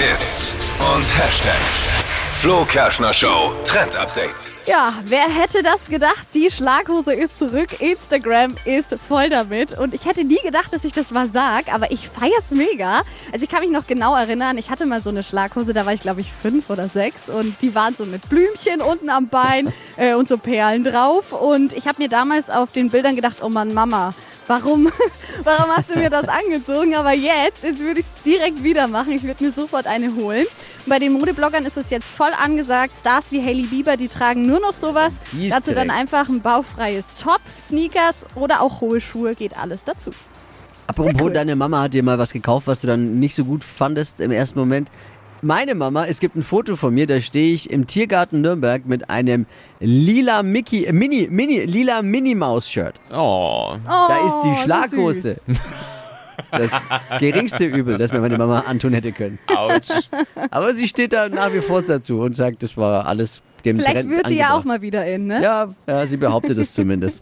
Hits und Hashtags. Flo Kerschner Show Trend Update. Ja, wer hätte das gedacht? Die Schlaghose ist zurück. Instagram ist voll damit. Und ich hätte nie gedacht, dass ich das mal sag, aber ich feier's mega. Also ich kann mich noch genau erinnern, ich hatte mal so eine Schlaghose, da war ich glaube ich fünf oder sechs und die waren so mit Blümchen unten am Bein äh, und so Perlen drauf. Und ich habe mir damals auf den Bildern gedacht, oh Mann, Mama, warum, warum hast du mir das angezogen? Aber jetzt, jetzt würde ich es direkt wieder machen. Ich würde mir sofort eine holen. Bei den Modebloggern ist es jetzt voll angesagt. Stars wie Hailey Bieber, die tragen nur noch sowas. Dazu dann einfach ein bauchfreies Top, Sneakers oder auch hohe Schuhe, geht alles dazu. Apropos, cool. deine Mama hat dir mal was gekauft, was du dann nicht so gut fandest im ersten Moment. Meine Mama, es gibt ein Foto von mir, da stehe ich im Tiergarten Nürnberg mit einem lila Mickey, äh, Mini, Mini, lila Minnie Maus Shirt. Oh. Da ist Oh, die so Schlaghose. Das geringste Übel, das mir meine Mama antun hätte können. Autsch. Aber sie steht da nach wie vor dazu und sagt, das war alles dem Vielleicht Trend wird sie ja auch mal wieder in, ne? Ja, ja, sie behauptet es zumindest.